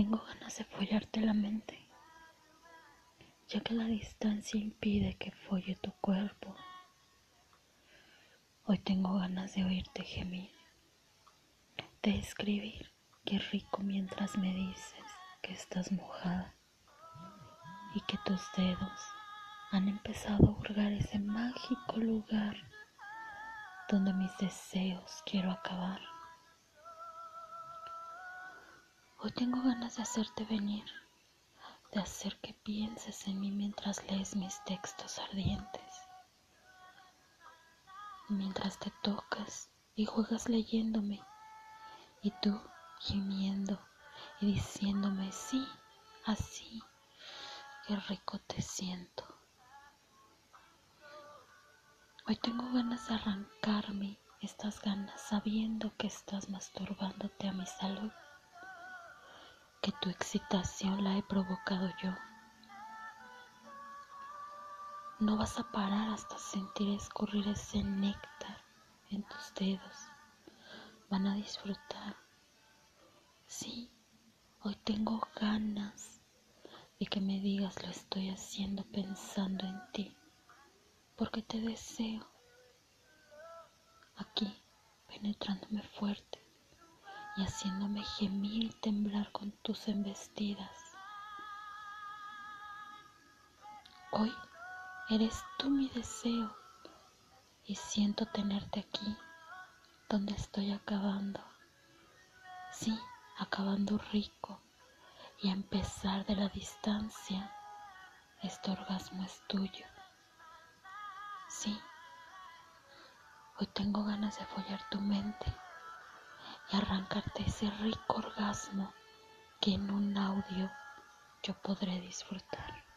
tengo ganas de follarte la mente, ya que la distancia impide que folle tu cuerpo. Hoy tengo ganas de oírte gemir, de escribir qué rico mientras me dices que estás mojada y que tus dedos han empezado a hurgar ese mágico lugar donde mis deseos quiero acabar. Hoy tengo ganas de hacerte venir, de hacer que pienses en mí mientras lees mis textos ardientes, mientras te tocas y juegas leyéndome, y tú gimiendo y diciéndome sí, así, qué rico te siento. Hoy tengo ganas de arrancarme estas ganas sabiendo que estás masturbándote a mi salud que tu excitación la he provocado yo. No vas a parar hasta sentir escurrir ese néctar en tus dedos. Van a disfrutar. Sí, hoy tengo ganas de que me digas lo estoy haciendo pensando en ti, porque te deseo aquí, penetrándome fuerte y haciéndome gemir y temblar con tus embestidas. Hoy eres tú mi deseo y siento tenerte aquí donde estoy acabando. Sí, acabando rico y a empezar de la distancia, este orgasmo es tuyo. Sí, hoy tengo ganas de follar tu mente y arrancarte ese rico orgasmo que en un audio yo podré disfrutar.